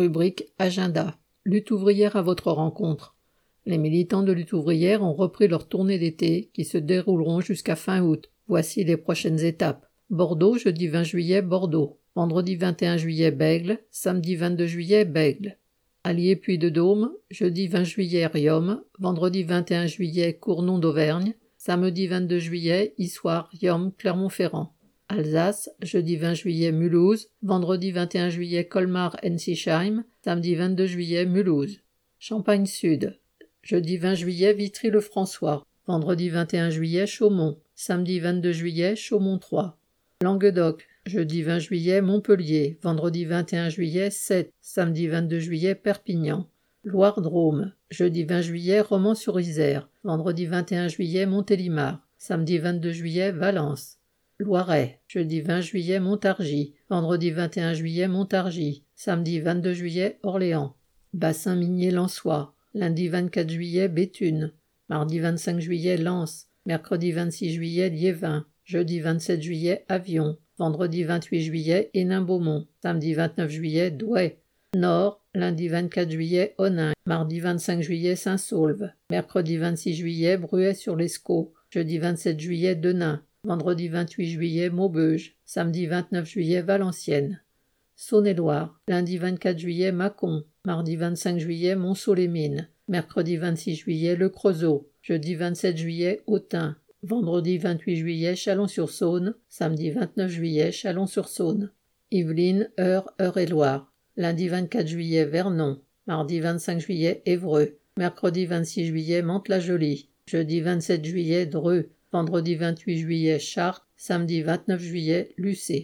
Rubrique Agenda. Lutte ouvrière à votre rencontre. Les militants de lutte ouvrière ont repris leur tournée d'été qui se dérouleront jusqu'à fin août. Voici les prochaines étapes. Bordeaux, jeudi 20 juillet, Bordeaux. Vendredi 21 juillet, Bègle. Samedi 22 juillet, Bègle. Allier Puy de Dôme, jeudi 20 juillet, Riom. Vendredi 21 juillet, Cournon d'Auvergne. Samedi 22 juillet, Issoire, Riom, Clermont-Ferrand. Alsace, jeudi 20 juillet Mulhouse, vendredi 21 juillet Colmar-Ensisheim, samedi 22 juillet Mulhouse. Champagne Sud, jeudi 20 juillet Vitry-le-François, vendredi 21 juillet Chaumont, samedi 22 juillet Chaumont 3. Languedoc, jeudi 20 juillet Montpellier, vendredi 21 juillet 7, samedi 22 juillet Perpignan. Loire-Drôme, jeudi 20 juillet Romans-sur-Isère, vendredi 21 juillet Montélimar, samedi 22 juillet Valence. Loiret, jeudi 20 juillet Montargis, vendredi 21 juillet Montargis, samedi 22 juillet Orléans. Bassin minier Lançois, lundi 24 juillet Béthune, mardi 25 juillet Lens, mercredi 26 juillet Liévin, jeudi 27 juillet Avion, vendredi 28 juillet Hénin-Beaumont, samedi 29 juillet Douai. Nord, lundi 24 juillet Onin, mardi 25 juillet Saint-Saulve, mercredi 26 juillet Bruay-sur-l'Escaut, jeudi 27 juillet Denain, vendredi 28 juillet Maubeuge, samedi 29 juillet Valenciennes. Saône-et-Loire, lundi 24 juillet Mâcon, mardi 25 juillet Montceau-les-Mines, mercredi 26 juillet Le Creusot, jeudi 27 juillet Autun, vendredi 28 juillet Chalon-sur-Saône, samedi 29 juillet Chalon-sur-Saône. Yvelines, Eure, Eure-et-Loire, lundi 24 juillet Vernon, mardi 25 juillet Évreux, mercredi 26 juillet Mantes-la-Jolie, jeudi 27 juillet Dreux, vendredi 28 juillet Chartres, samedi 29 juillet Lucé.